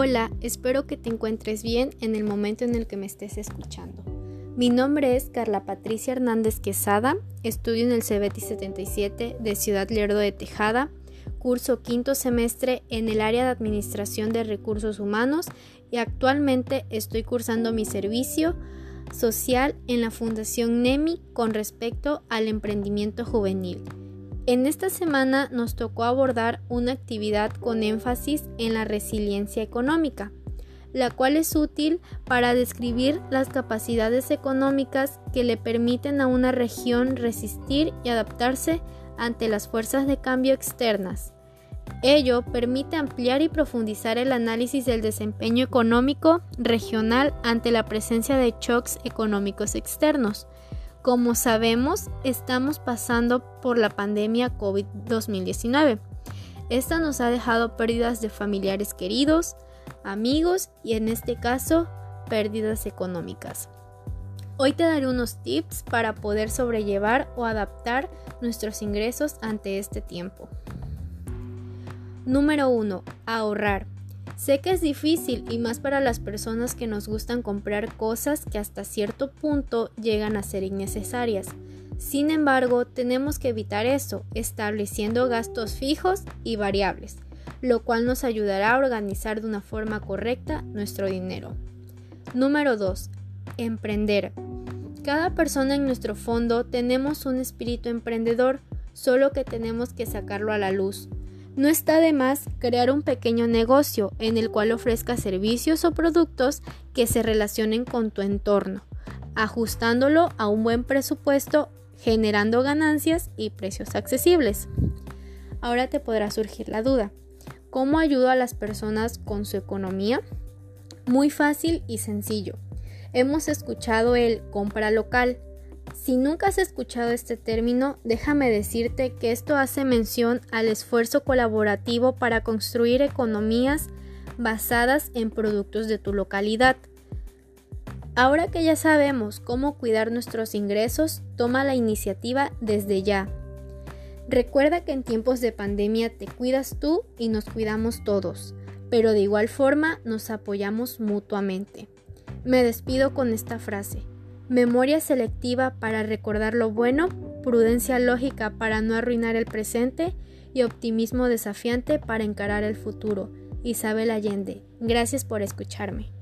Hola, espero que te encuentres bien en el momento en el que me estés escuchando. Mi nombre es Carla Patricia Hernández Quesada, estudio en el CBT 77 de Ciudad Lerdo de Tejada, curso quinto semestre en el área de Administración de Recursos Humanos y actualmente estoy cursando mi servicio social en la Fundación NEMI con respecto al emprendimiento juvenil. En esta semana nos tocó abordar una actividad con énfasis en la resiliencia económica, la cual es útil para describir las capacidades económicas que le permiten a una región resistir y adaptarse ante las fuerzas de cambio externas. Ello permite ampliar y profundizar el análisis del desempeño económico regional ante la presencia de shocks económicos externos, como sabemos, estamos pasando por la pandemia COVID-2019. Esta nos ha dejado pérdidas de familiares queridos, amigos y en este caso pérdidas económicas. Hoy te daré unos tips para poder sobrellevar o adaptar nuestros ingresos ante este tiempo. Número 1. Ahorrar. Sé que es difícil y más para las personas que nos gustan comprar cosas que hasta cierto punto llegan a ser innecesarias. Sin embargo, tenemos que evitar eso, estableciendo gastos fijos y variables, lo cual nos ayudará a organizar de una forma correcta nuestro dinero. Número 2. Emprender. Cada persona en nuestro fondo tenemos un espíritu emprendedor, solo que tenemos que sacarlo a la luz. No está de más crear un pequeño negocio en el cual ofrezca servicios o productos que se relacionen con tu entorno, ajustándolo a un buen presupuesto, generando ganancias y precios accesibles. Ahora te podrá surgir la duda, ¿cómo ayudo a las personas con su economía? Muy fácil y sencillo. Hemos escuchado el compra local, si nunca has escuchado este término, déjame decirte que esto hace mención al esfuerzo colaborativo para construir economías basadas en productos de tu localidad. Ahora que ya sabemos cómo cuidar nuestros ingresos, toma la iniciativa desde ya. Recuerda que en tiempos de pandemia te cuidas tú y nos cuidamos todos, pero de igual forma nos apoyamos mutuamente. Me despido con esta frase memoria selectiva para recordar lo bueno, prudencia lógica para no arruinar el presente y optimismo desafiante para encarar el futuro. Isabel Allende, gracias por escucharme.